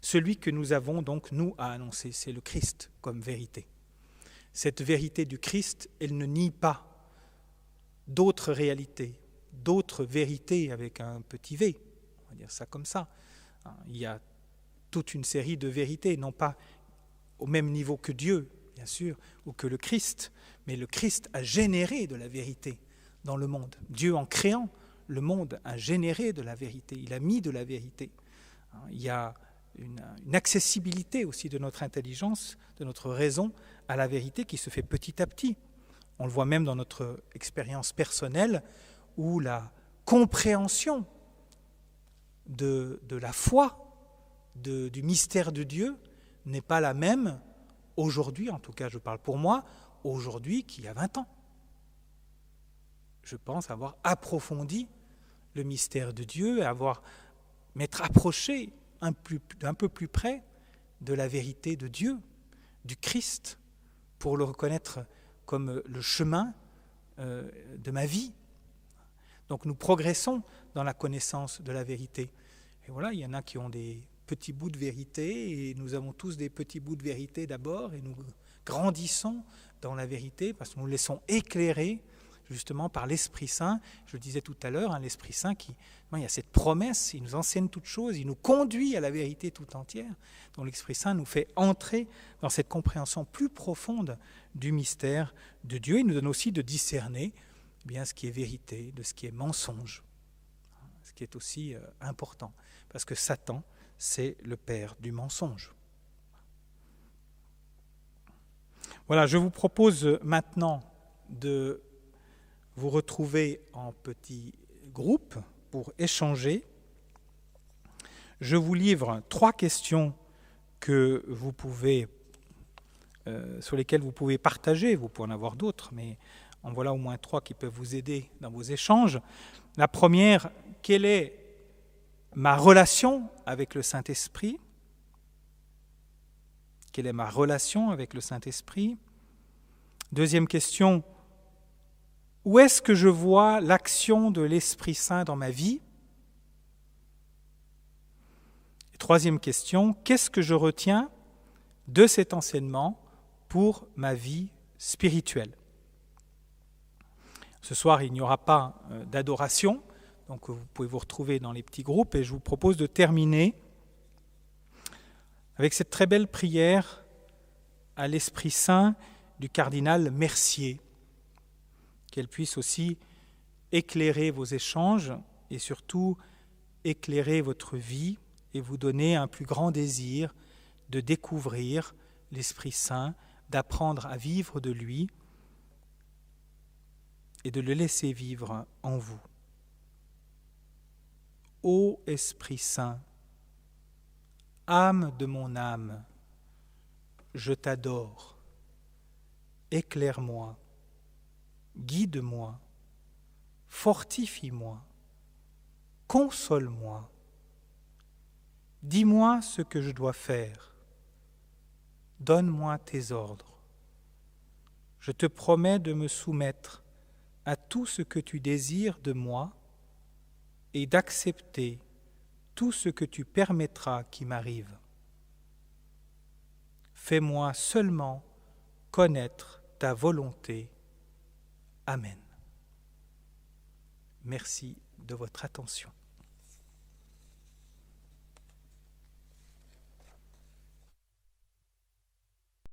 Celui que nous avons donc, nous, à annoncer, c'est le Christ comme vérité. Cette vérité du Christ, elle ne nie pas d'autres réalités, d'autres vérités avec un petit v, dire ça comme ça. Il y a toute une série de vérités, non pas au même niveau que Dieu, bien sûr, ou que le Christ, mais le Christ a généré de la vérité dans le monde. Dieu, en créant le monde a généré de la vérité, il a mis de la vérité. Hein, il y a une, accessibilité aussi de notre intelligence, de notre raison à la vérité qui se fait petit à petit. On le voit même dans notre expérience personnelle où la compréhension de, la foi, du mystère de Dieu, n'est pas la même aujourd'hui, en tout cas je parle pour moi, aujourd'hui qu'il y a 20 ans. Je pense avoir approfondi le mystère de Dieu avoir m'être approché un, peu plus près de la vérité de Dieu, du Christ, pour le reconnaître comme le chemin euh, de ma vie. Donc nous progressons dans la connaissance de la vérité. Voilà, il y en a qui ont des petits bouts de vérité, et nous avons tous des petits bouts de vérité d'abord, et nous grandissons dans la vérité parce que nous laissons éclairer justement par l'Esprit Saint. Je le disais tout à l'heure, hein, l'Esprit Saint qui, il y a cette promesse, il nous enseigne toutes choses, il nous conduit à la vérité tout entière. Donc l'Esprit Saint nous fait entrer dans cette compréhension plus profonde du mystère de Dieu. Il nous donne aussi de discerner eh bien ce qui est vérité, de ce qui est mensonge, ce qui est aussi euh, important, parce que Satan, c'est le père du mensonge. Voilà, je vous propose maintenant de vous retrouvez en petits groupes pour échanger. Je vous livre trois questions que vous pouvez, euh, sur lesquelles vous pouvez partager. Vous pouvez en avoir d'autres, mais En voilà au moins trois qui peuvent vous aider dans vos échanges. La première, quelle est ma relation avec le Saint-Esprit Quelle est ma relation avec le Saint-Esprit? Deuxième question, où est-ce que je vois l'action de l'Esprit Saint dans ma vie? Troisième question, qu'est-ce que je retiens de cet enseignement pour ma vie spirituelle? Ce soir, il n'y aura pas euh, d'adoration, donc vous pouvez vous retrouver dans les petits groupes et je vous propose de terminer avec cette très belle prière à l'Esprit Saint du cardinal Mercier, qu'elle puisse aussi éclairer vos échanges et surtout éclairer votre vie et vous donner un plus grand désir de découvrir l'Esprit Saint, d'apprendre à vivre de lui et de le laisser vivre en vous. Ô Esprit Saint, âme de mon âme, je t'adore, éclaire-moi, guide-moi, fortifie-moi, console-moi Dis-moi ce que je dois faire. Donne-moi tes ordres. Je te promets de me soumettre à tout ce que tu désires de moi et d'accepter tout ce que tu permettras qui m'arrive. Fais-moi seulement connaître ta volonté. Amen. Merci de votre attention.